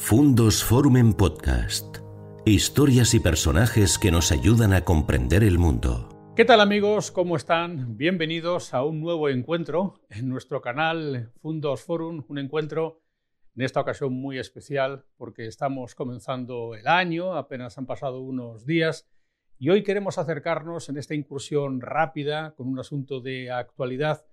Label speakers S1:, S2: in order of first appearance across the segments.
S1: Fundos Forum en Podcast. Historias y personajes que nos ayudan a comprender el mundo.
S2: ¿Qué tal amigos? ¿Cómo están? Bienvenidos a un nuevo encuentro en nuestro canal Fundos Forum, un encuentro en esta ocasión muy especial porque estamos comenzando el año, apenas han pasado unos días y hoy queremos acercarnos en esta incursión rápida con un asunto de actualidad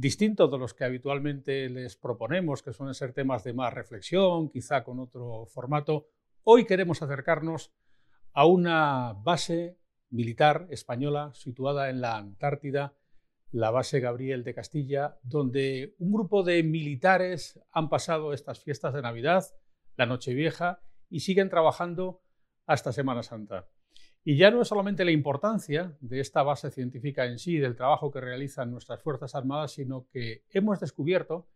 S2: distinto de los que habitualmente les proponemos, que suelen ser temas de más reflexión, quizá con otro formato. Hoy queremos acercarnos a una base militar española situada en la Antártida, la base Gabriel de Castilla, donde un grupo de militares han pasado estas fiestas de Navidad, la Nochevieja, y siguen trabajando hasta Semana Santa. Y ya no es solamente la importancia de esta base científica en sí, del trabajo que realizan nuestras Fuerzas Armadas, sino que hemos descubierto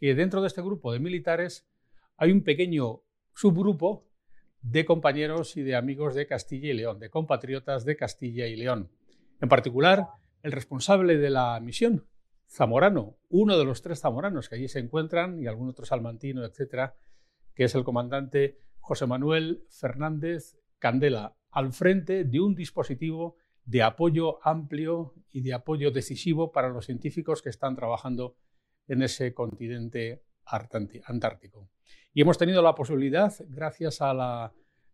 S2: que dentro de este grupo de militares hay un pequeño subgrupo de compañeros y de amigos de Castilla y León, de compatriotas de Castilla y León. En particular, el responsable de la misión, Zamorano, uno de los tres zamoranos que allí se encuentran, y algún otro salmantino, etcétera, que es el comandante José Manuel Fernández Candela, al frente de un dispositivo de apoyo amplio y de apoyo decisivo para los científicos que están trabajando en ese continente antártico. Y hemos tenido la posibilidad, gracias a la,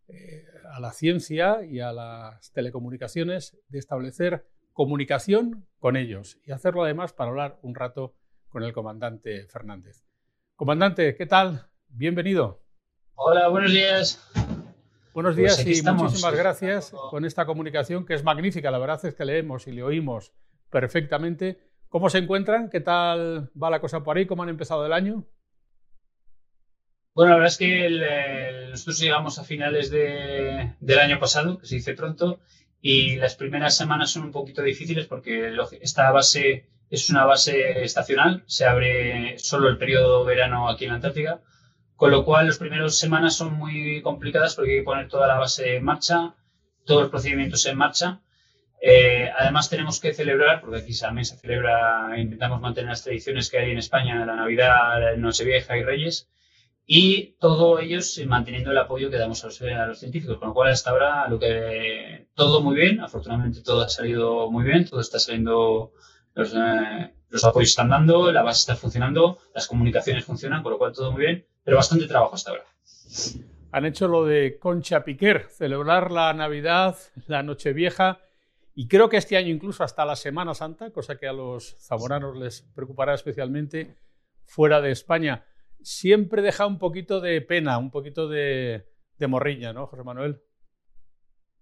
S2: eh, a la ciencia y a las telecomunicaciones, de establecer comunicación con ellos y hacerlo además para hablar un rato con el comandante Fernández. Comandante, ¿qué tal? Bienvenido.
S3: Hola, buenos días.
S2: Buenos pues días y muchísimas gracias con esta comunicación que es magnífica. La verdad es que leemos y le oímos perfectamente. ¿Cómo se encuentran? ¿Qué tal va la cosa por ahí? ¿Cómo han empezado el año?
S3: Bueno, la verdad es que nosotros llegamos a finales del año pasado, que se dice pronto, y las primeras semanas son un poquito difíciles porque esta base es una base estacional, se abre solo el periodo verano aquí en la Antártica con lo cual, las primeras semanas son muy complicadas porque hay que poner toda la base en marcha, todos los procedimientos en marcha. Eh, además, tenemos que celebrar, porque aquí también se celebra, intentamos mantener las tradiciones que hay en España, la Navidad, Nochevieja y Reyes, y todo ellos manteniendo el apoyo que damos a los, científicos, con lo cual hasta ahora todo muy bien, afortunadamente todo ha salido muy bien, todo está saliendo, los, eh, los apoyos están dando, la base está funcionando, las comunicaciones funcionan, con lo cual todo muy bien pero bastante trabajo hasta ahora.
S2: Han hecho lo de Concha Piquer, celebrar la Navidad, la Nochevieja y creo que este año incluso hasta la Semana Santa, cosa que a los zamoranos les preocupará especialmente fuera de España. Siempre deja un poquito de pena, un poquito de, morriña, ¿no, José Manuel?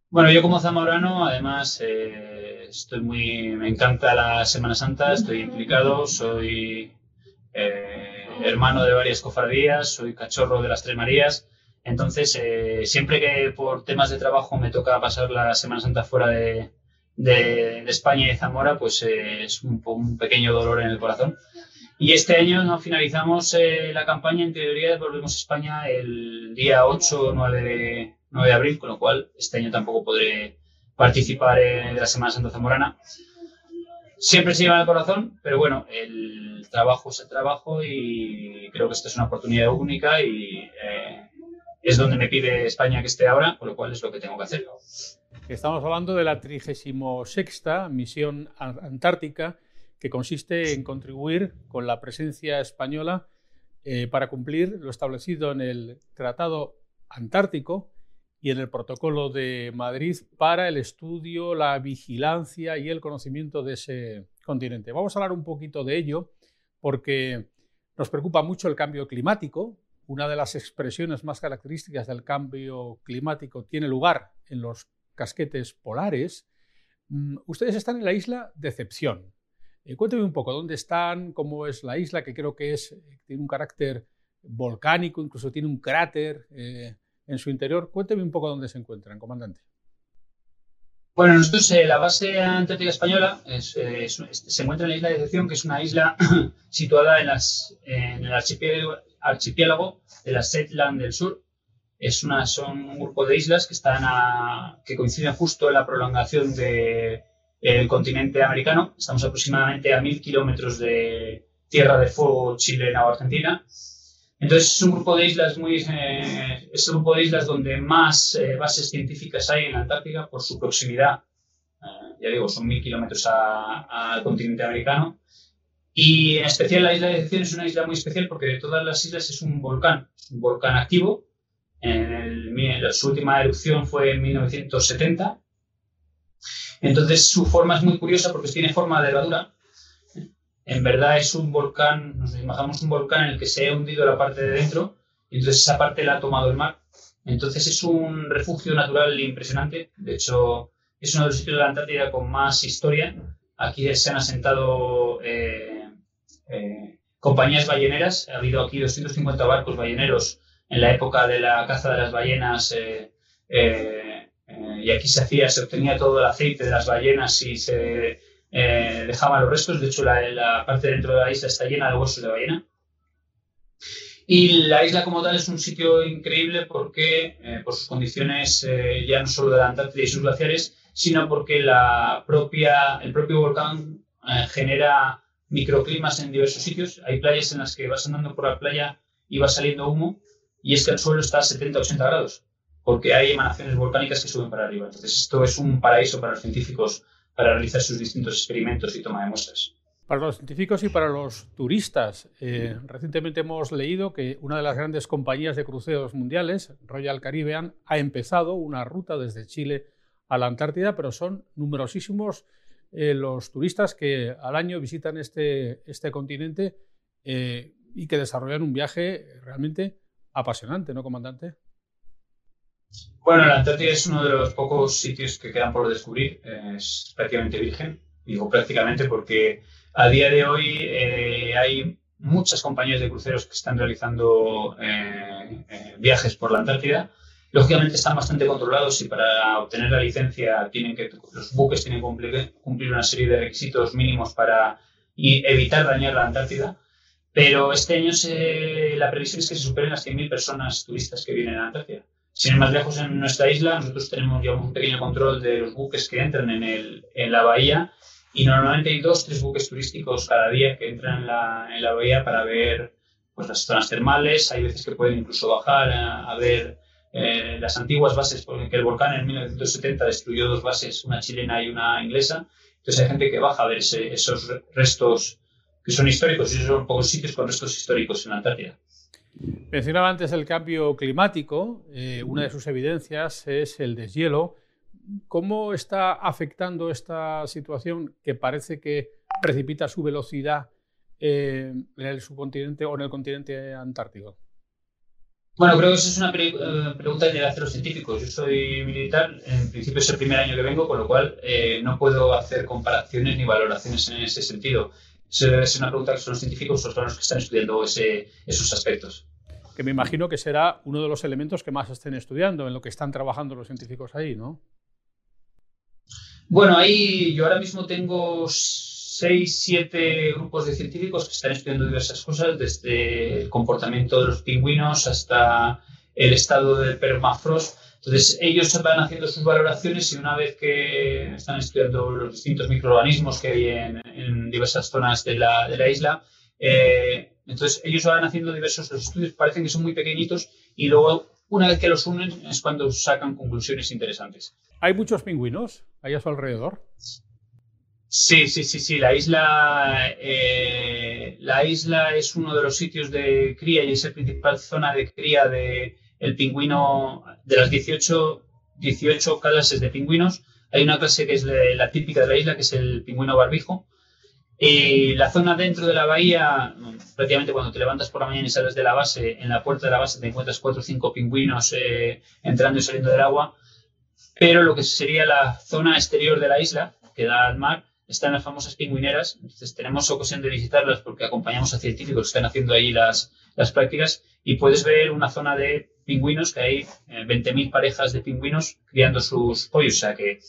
S3: Bueno, yo como zamorano, además, eh, estoy muy, me encanta la Semana Santa, estoy implicado, soy eh, hermano de varias cofradías, soy cachorro de las Tres Marías. Entonces, eh, siempre que por temas de trabajo me toca pasar la Semana Santa fuera de, España y de Zamora, pues eh, es un, pequeño dolor en el corazón. Y este año no finalizamos la campaña, en teoría volvemos a España el día 8 o 9 de, 9 de abril, con lo cual este año tampoco podré participar de la Semana Santa Zamorana siempre se lleva el corazón, pero bueno, el trabajo es el trabajo y creo que esta es una oportunidad única y eh, es donde me pide España que esté ahora, con lo cual es lo que tengo que hacer.
S2: Estamos hablando de la 36 misión antártica que consiste en contribuir con la presencia española eh, para cumplir lo establecido en el Tratado Antártico y en el Protocolo de Madrid para el estudio, la vigilancia y el conocimiento de ese continente. Vamos a hablar un poquito de ello porque nos preocupa mucho el cambio climático. Una de las expresiones más características del cambio climático tiene lugar en los casquetes polares. Mm, ustedes están en la isla Decepción. Eh, cuénteme un poco dónde están, cómo es la isla, que creo que es, eh, tiene un carácter volcánico, incluso tiene un cráter. Eh, en su interior. Cuénteme un poco dónde se encuentran, comandante.
S3: Bueno, nosotros, eh, la base antártica española eh, se encuentra en la isla de Decepción, que es una isla situada en, las, en el archipiélago, de la Shetland del Sur. Es una, son un grupo de islas que, están que coinciden justo en la prolongación del continente americano. Estamos aproximadamente a mil kilómetros de tierra de fuego chilena o argentina Entonces es un grupo de islas muy, eh, es un grupo de islas donde más eh, bases científicas hay en la Antártica por su proximidad. Eh, ya digo, son mil kilómetros al continente americano. Y en especial la isla de Decepción es una isla muy especial porque de todas las islas es un volcán, un volcán activo. Su última erupción fue en 1970. Entonces su forma es muy curiosa porque tiene forma de herradura en verdad es un volcán, nos imaginamos un volcán en el que se ha hundido la parte de dentro y entonces esa parte la ha tomado el mar. Entonces es un refugio natural impresionante. De hecho, es uno de los sitios de la Antártida con más historia. Aquí se han asentado eh, eh, compañías balleneras. Ha habido aquí 250 barcos balleneros en la época de la caza de las ballenas. Eh, y aquí se hacía, se obtenía todo el aceite de las ballenas y se eh, dejaba los restos. De hecho, la, parte dentro de la isla está llena de huesos de ballena. Y la isla como tal es un sitio increíble porque, eh, por sus condiciones eh, ya no solo de la Antártida y sus glaciares, sino porque la propia, el propio volcán genera microclimas en diversos sitios. Hay playas en las que vas andando por la playa y va saliendo humo y es que el suelo está a 70-80 grados porque hay emanaciones volcánicas que suben para arriba. Entonces esto es un paraíso para los científicos para realizar sus distintos experimentos y toma de muestras.
S2: Para los científicos y para los turistas, eh, recientemente hemos leído que una de las grandes compañías de cruceros mundiales, Royal Caribbean, ha empezado una ruta desde Chile a la Antártida, pero son numerosísimos eh, los turistas que al año visitan este, este continente eh, y que desarrollan un viaje realmente apasionante, ¿no, comandante?
S3: Bueno, la Antártida es uno de los pocos sitios que quedan por descubrir. Es prácticamente virgen. Digo prácticamente porque a día de hoy eh, hay muchas compañías de cruceros que están realizando eh, eh, viajes por la Antártida. Lógicamente están bastante controlados y para obtener la licencia tienen que, los buques tienen que cumplir, una serie de requisitos mínimos para evitar dañar la Antártida. Pero este año la previsión es que se superen las 100.000 personas turistas que vienen a Antártida. Sin ir más lejos, en nuestra isla, nosotros tenemos ya un pequeño control de los buques que entran en, el, en la bahía y normalmente hay dos, tres buques turísticos cada día que entran en la, en la bahía para ver pues, las zonas termales. Hay veces que pueden incluso bajar a, ver eh, las antiguas bases, porque el volcán en 1970 destruyó dos bases, una chilena y una inglesa. Entonces hay gente que baja a ver esos restos que son históricos y son pocos sitios con restos históricos en la Antártida.
S2: Mencionaba antes el cambio climático. Eh, una de sus evidencias es el deshielo. ¿Cómo está afectando esta situación que parece que precipita su velocidad eh, en el subcontinente o en el continente antártico?
S3: Bueno, creo que esa es una eh, pregunta que hacer los científicos. Yo soy militar, en principio es el primer año que vengo, con lo cual no puedo hacer comparaciones ni valoraciones en ese sentido es una pregunta que son los científicos son los que están estudiando esos aspectos.
S2: Que me imagino que será uno de los elementos que más estén estudiando, en lo que están trabajando los científicos ahí, ¿no?
S3: Bueno, ahí yo ahora mismo tengo seis, siete grupos de científicos que están estudiando diversas cosas, desde el comportamiento de los pingüinos hasta el estado del permafrost entonces, ellos van haciendo sus valoraciones y una vez que están estudiando los distintos microorganismos que hay en, diversas zonas de la, de la isla, eh, entonces ellos van haciendo diversos estudios, parecen que son muy pequeñitos y luego, una vez que los unen, es cuando sacan conclusiones interesantes.
S2: ¿Hay muchos pingüinos ahí a su alrededor?
S3: Sí, sí, sí, sí. La isla, eh, la isla es uno de los sitios de cría y es la principal zona de cría de, el pingüino, de las 18, 18 clases de pingüinos, hay una clase que es la típica de la isla, que es el pingüino barbijo. Y la zona dentro de la bahía, prácticamente cuando te levantas por la mañana y sales de la base, en la puerta de la base te encuentras cuatro o cinco pingüinos eh, entrando y saliendo del agua. Pero lo que sería la zona exterior de la isla, que da al mar, están las famosas pingüineras. Entonces tenemos ocasión de visitarlas porque acompañamos a científicos que están haciendo ahí las, las prácticas y puedes ver una zona de pingüinos que hay 20.000 eh, parejas de pingüinos criando sus pollos. O sea que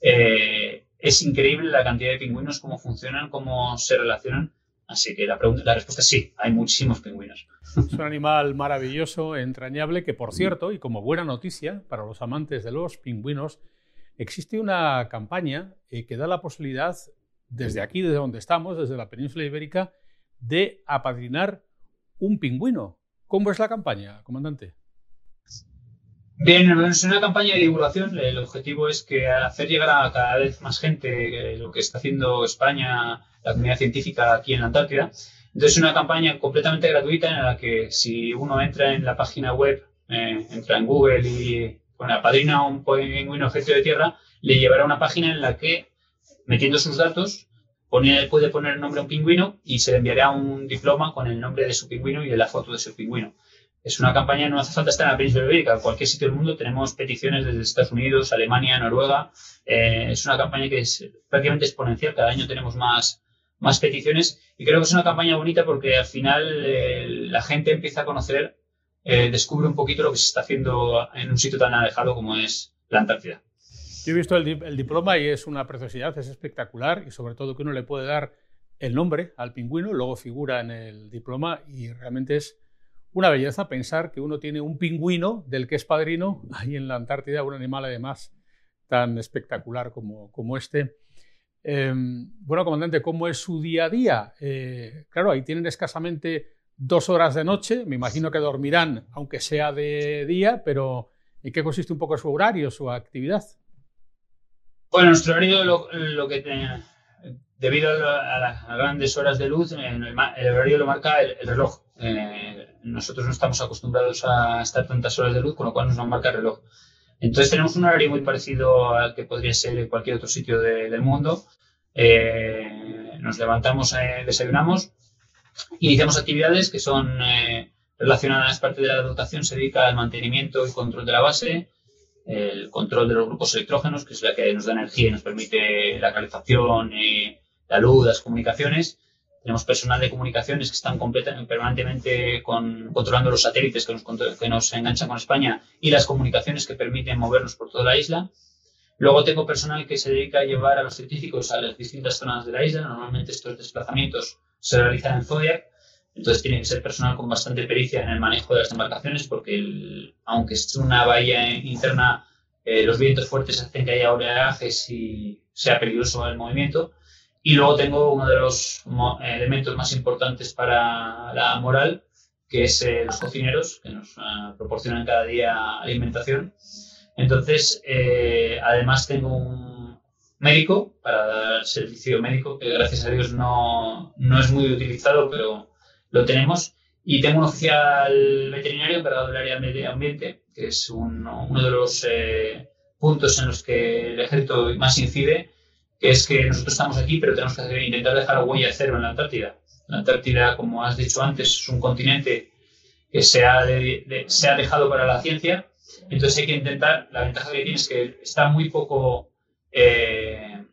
S3: eh, es increíble la cantidad de pingüinos, cómo funcionan, cómo se relacionan. Así que la, pregunta, la respuesta es sí, hay muchísimos pingüinos.
S2: Es un animal maravilloso, entrañable, que por cierto, y como buena noticia para los amantes de los pingüinos, existe una campaña eh, que da la posibilidad, desde aquí, desde donde estamos, desde la península ibérica, de apadrinar un pingüino ¿Cómo es la campaña, comandante?
S3: Bien, es una campaña de divulgación. El objetivo es que hacer llegar a cada vez más gente lo que está haciendo España, la comunidad científica aquí en la Antártida. Entonces, es una campaña completamente gratuita en la que si uno entra en la página web, eh, entra en Google y pone apadrina un pingüino objeto de tierra, le llevará a una página en la que, metiendo sus datos, puede poner el nombre a un pingüino y se le enviará un diploma con el nombre de su pingüino y de la foto de su pingüino. Es una campaña, no hace falta estar en la península ibérica, en cualquier sitio del mundo tenemos peticiones desde Estados Unidos, Alemania, Noruega. Eh, es una campaña que es prácticamente exponencial, cada año tenemos más, más peticiones y creo que es una campaña bonita porque al final eh, la gente empieza a conocer, eh, descubre un poquito lo que se está haciendo en un sitio tan alejado como es la Antártida.
S2: Yo he visto el, diploma y es una preciosidad, es espectacular y sobre todo que uno le puede dar el nombre al pingüino, luego figura en el diploma y realmente es una belleza pensar que uno tiene un pingüino del que es padrino ahí en la Antártida, un animal además tan espectacular como, este. Em, bueno, comandante, ¿cómo es su día a día? Eh, claro, ahí tienen escasamente dos horas de noche, me imagino que dormirán aunque sea de día, pero ¿en qué consiste un poco su horario, su actividad?
S3: Bueno, nuestro horario, lo, que debido a, las grandes horas de luz, el, horario lo marca el, reloj. Eh, nosotros no estamos acostumbrados a estar tantas horas de luz, con lo cual nos lo marca el reloj. Entonces tenemos un horario muy parecido al que podría ser en cualquier otro sitio del mundo. Eh, nos levantamos, eh, desayunamos, iniciamos actividades que son relacionadas, parte de la dotación se dedica al mantenimiento y control de la base, el control de los grupos electrógenos, que es la que nos da energía y nos permite la calefacción, y la luz, las comunicaciones. Tenemos personal de comunicaciones que están permanentemente controlando los satélites que nos, que nos enganchan con España y las comunicaciones que permiten movernos por toda la isla. Luego tengo personal que se dedica a llevar a los científicos a las distintas zonas de la isla. Normalmente estos desplazamientos se realizan en Zodiac entonces tiene que ser personal con bastante pericia en el manejo de las embarcaciones porque aunque es una bahía interna, eh, los vientos fuertes hacen que haya oleajes y sea peligroso el movimiento. Y luego tengo uno de los elementos más importantes para la moral, que es eh, los cocineros, que nos ah, proporcionan cada día alimentación. Entonces, eh, además tengo un médico para dar servicio médico, que gracias a Dios no, no es muy utilizado, pero lo tenemos. Y tengo un oficial veterinario encargado del área medio ambiente, que es uno, de los eh, puntos en los que el ejército más incide, es que nosotros estamos aquí, pero tenemos que intentar dejar huella cero en la Antártida. La Antártida, como has dicho antes, es un continente que se ha, se ha dejado para la ciencia. Entonces hay que intentar, la ventaja que tiene es que está muy poco, eh,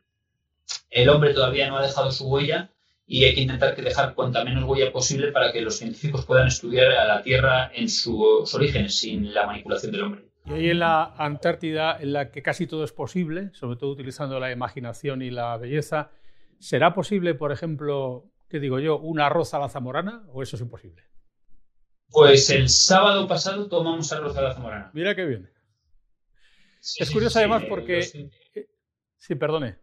S3: el hombre todavía no ha dejado su huella y hay que intentar que dejar cuanta menos huella posible para que los científicos puedan estudiar a la Tierra en sus orígenes, sin la manipulación del hombre.
S2: Y ahí en la Antártida, en la que casi todo es posible, sobre todo utilizando la imaginación y la belleza, ¿será posible, por ejemplo, qué digo yo, un arroz a la zamorana o eso es imposible?
S3: Pues el sábado pasado tomamos arroz a la zamorana.
S2: Mira qué bien. es curioso además porque... Sí, perdone.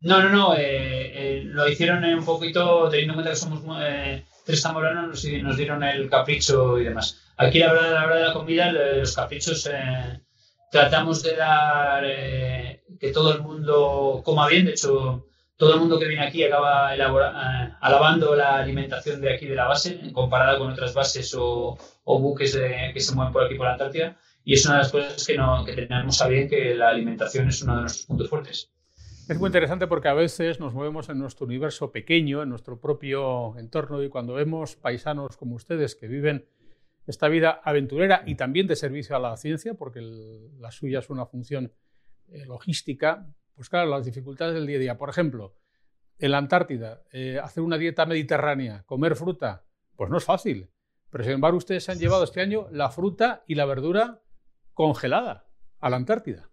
S3: No, no, no. Eh, eh, lo hicieron un poquito, teniendo en cuenta que somos eh, tres zamoranos, nos, dieron el capricho y demás. Aquí, la verdad, la verdad de la comida, los caprichos, tratamos de dar que todo el mundo coma bien. De hecho, todo el mundo que viene aquí acaba alabando la alimentación de aquí de la base, comparada con otras bases o, buques que se mueven por aquí por la Antártida. Y es una de las cosas que, no, que tenemos a bien, que la alimentación es uno de nuestros puntos fuertes.
S2: Es muy interesante porque a veces nos movemos en nuestro universo pequeño, en nuestro propio entorno, y cuando vemos paisanos como ustedes que viven esta vida aventurera y también de servicio a la ciencia, porque la suya es una función eh, logística, pues claro, las dificultades del día a día. Por ejemplo, en la Antártida, eh, hacer una dieta mediterránea, comer fruta, pues no es fácil. Pero sin embargo, ustedes han llevado este año la fruta y la verdura congelada a la Antártida.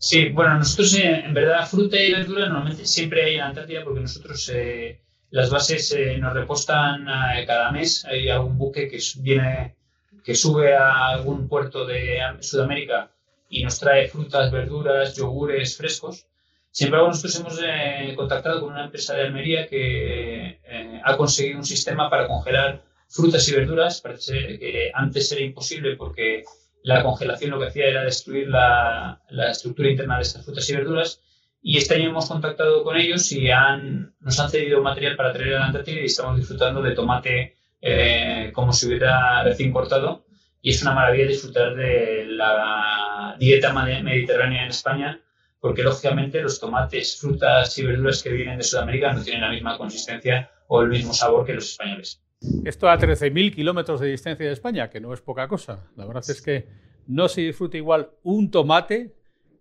S3: Sí, bueno, nosotros eh, en verdad fruta y verdura normalmente siempre hay en Antártida porque nosotros eh, las bases eh, nos repostan cada mes. Hay algún buque que viene, que sube a algún puerto de Sudamérica y nos trae frutas, verduras, yogures frescos. Sin embargo, nosotros hemos contactado con una empresa de Almería que ha conseguido un sistema para congelar frutas y verduras. Parece que antes era imposible porque la congelación lo que hacía era destruir la, estructura interna de estas frutas y verduras. Y este año hemos contactado con ellos y han, nos han cedido material para traer a la Antártida y estamos disfrutando de tomate eh, como si hubiera recién cortado. Y es una maravilla disfrutar de la dieta mediterránea en España, porque lógicamente los tomates, frutas y verduras que vienen de Sudamérica no tienen la misma consistencia o el mismo sabor que los españoles.
S2: Esto a 13.000 kilómetros de distancia de España, que no es poca cosa. La verdad es que no se disfruta igual un tomate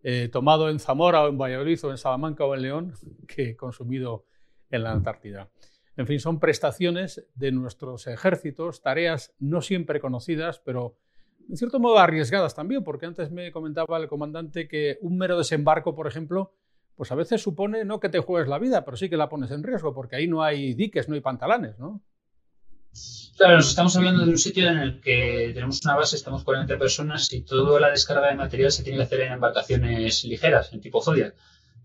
S2: eh, tomado en Zamora o en Valladolid o en Salamanca o en León que consumido en la Antártida. En fin, son prestaciones de nuestros ejércitos, tareas no siempre conocidas, pero en cierto modo arriesgadas también, porque antes me comentaba el comandante que un mero desembarco, por ejemplo, pues a veces supone no que te juegues la vida, pero sí que la pones en riesgo, porque ahí no hay diques, no hay pantalanes, ¿no?
S3: Claro, nos estamos hablando de un sitio en el que tenemos una base, estamos 40 personas y toda la descarga de material se tiene que hacer en embarcaciones ligeras, en tipo Zodiac,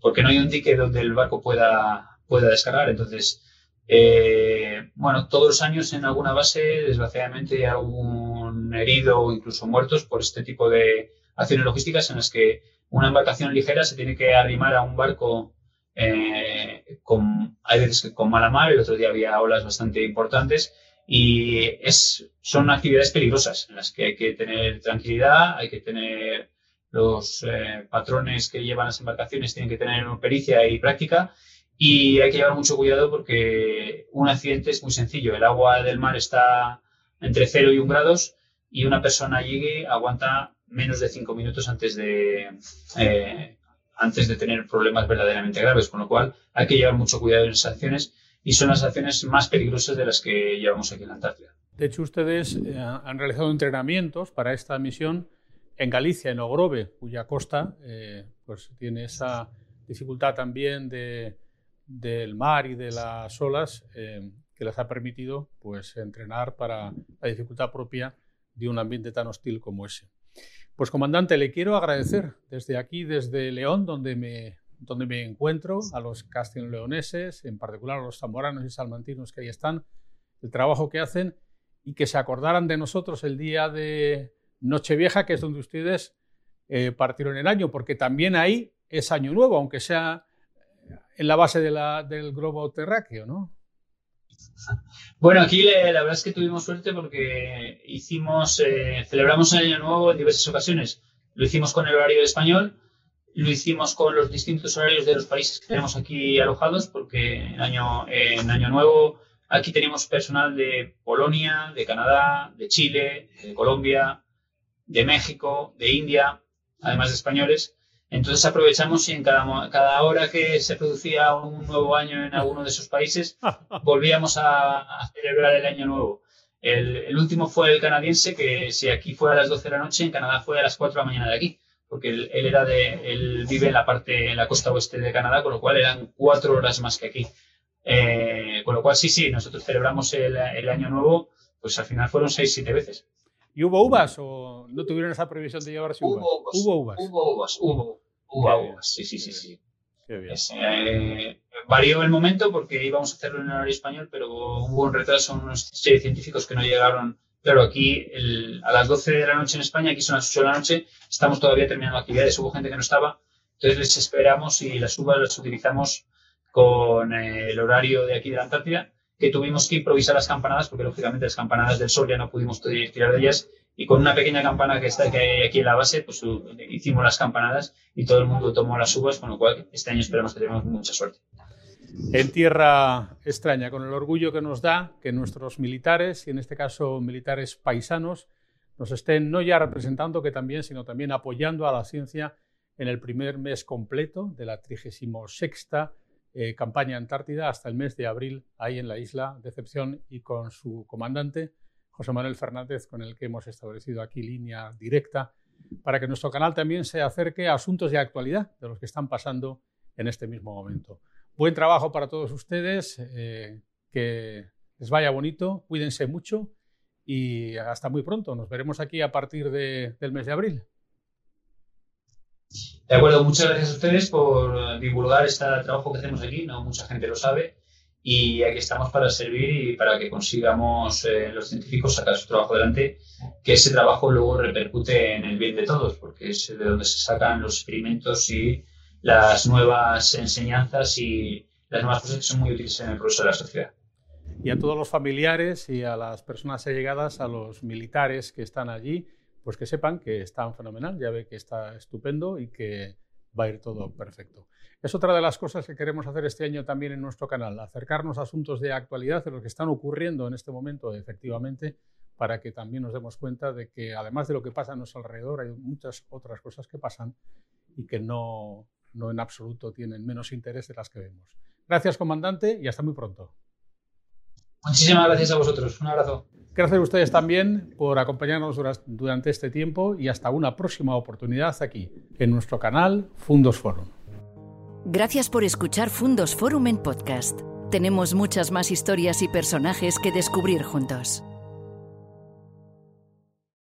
S3: porque no hay un dique donde el barco pueda, pueda descargar. Entonces, eh, bueno, todos los años en alguna base, desgraciadamente, hay algún herido o incluso muertos por este tipo de acciones logísticas en las que una embarcación ligera se tiene que arrimar a un barco eh, con, hay veces con mala mar, el otro día había olas bastante importantes y es, son actividades peligrosas en las que hay que tener tranquilidad, hay que tener los eh, patrones que llevan las embarcaciones, tienen que tener pericia y práctica y hay que llevar mucho cuidado porque un accidente es muy sencillo. El agua del mar está entre 0 y 1 grados y una persona llegue, aguanta menos de 5 minutos antes de, eh, antes de tener problemas verdaderamente graves. Con lo cual hay que llevar mucho cuidado en esas acciones y son las acciones más peligrosas de las que llevamos aquí en la Antártida.
S2: De hecho, ustedes eh, han realizado entrenamientos para esta misión en Galicia, en Ogrove, cuya costa eh, pues tiene esa dificultad también de del mar y de las olas eh, que les ha permitido pues, entrenar para la dificultad propia de un ambiente tan hostil como ese. Pues comandante, le quiero agradecer desde aquí, desde León, donde me, donde me encuentro, a los castellano-leoneses, en particular a los zamoranos y salmantinos que ahí están, el trabajo que hacen y que se acordaran de nosotros el día de Nochevieja, que es donde ustedes eh, partieron el año, porque también ahí es año nuevo, aunque sea en la base de la, del globo terráqueo, ¿no?
S3: Bueno, aquí la verdad es que tuvimos suerte porque hicimos, eh, celebramos el Año Nuevo en diversas ocasiones. Lo hicimos con el horario español, lo hicimos con los distintos horarios de los países que tenemos aquí alojados, porque en Año, en año Nuevo aquí tenemos personal de Polonia, de Canadá, de Chile, de Colombia, de México, de India, además de españoles. Entonces aprovechamos y en cada, cada hora que se producía un nuevo año en alguno de esos países, volvíamos a, celebrar el año nuevo. El, último fue el canadiense, que si aquí fue a las 12 de la noche, en Canadá fue a las 4 de la mañana de aquí, porque él, era de, él vive en la parte, en la costa oeste de Canadá, con lo cual eran cuatro horas más que aquí. Eh, con lo cual, sí, sí, nosotros celebramos el, el año nuevo, pues al final fueron 6-7 veces.
S2: ¿Y hubo uvas o no tuvieron esa previsión de llevarse uvas?
S3: Hubo uvas. Hubo uvas, hubo, uvas. Sí, sí, sí, sí. Eh, varió el momento porque íbamos a hacerlo en horario español, pero hubo un retraso, unos seis científicos que no llegaron. Claro, aquí a las 12 de la noche en España, aquí son las 8 de la noche, estamos todavía terminando actividades, hubo gente que no estaba, entonces les esperamos y las uvas las utilizamos con eh, el horario de aquí de la Antártida que tuvimos que improvisar las campanadas, porque lógicamente las campanadas del sol ya no pudimos tirar de ellas, y con una pequeña campana que está aquí en la base, pues hicimos las campanadas y todo el mundo tomó las uvas, con lo cual este año esperamos que tengamos mucha suerte.
S2: En tierra extraña, con el orgullo que nos da que nuestros militares, y en este caso militares paisanos, nos estén no ya representando que también, sino también apoyando a la ciencia en el primer mes completo de la 36 eh, campaña Antártida hasta el mes de abril ahí en la isla Decepción y con su comandante José Manuel Fernández, con el que hemos establecido aquí línea directa para que nuestro canal también se acerque a asuntos de actualidad de los que están pasando en este mismo momento. Buen trabajo para todos ustedes, eh, que les vaya bonito, cuídense mucho y hasta muy pronto. Nos veremos aquí a partir del mes de abril.
S3: De acuerdo, muchas gracias a ustedes por divulgar este trabajo que hacemos aquí, no mucha gente lo sabe. y aquí estamos para servir y para que consigamos eh, los científicos sacar su trabajo adelante, que ese trabajo luego repercute en el bien de todos, porque es de donde se sacan los experimentos y las nuevas enseñanzas y las nuevas cosas que son muy útiles en el progreso de la sociedad.
S2: Y a todos los familiares y a las personas allegadas, a los militares que están allí, pues que sepan que están fenomenal, ya ve que está estupendo y que va a ir todo perfecto. Es otra de las cosas que queremos hacer este año también en nuestro canal, acercarnos a asuntos de actualidad, de lo que están ocurriendo en este momento, efectivamente, para que también nos demos cuenta de que además de lo que pasa a nuestro alrededor, hay muchas otras cosas que pasan y que no, no en absoluto tienen menos interés de las que vemos. Gracias, comandante, y hasta muy pronto.
S3: Muchísimas gracias a vosotros. Un abrazo.
S2: Gracias a ustedes también por acompañarnos durante este tiempo y hasta una próxima oportunidad aquí, en nuestro canal Fundos Forum.
S4: Gracias por escuchar Fundos Forum en podcast. Tenemos muchas más historias y personajes que descubrir juntos.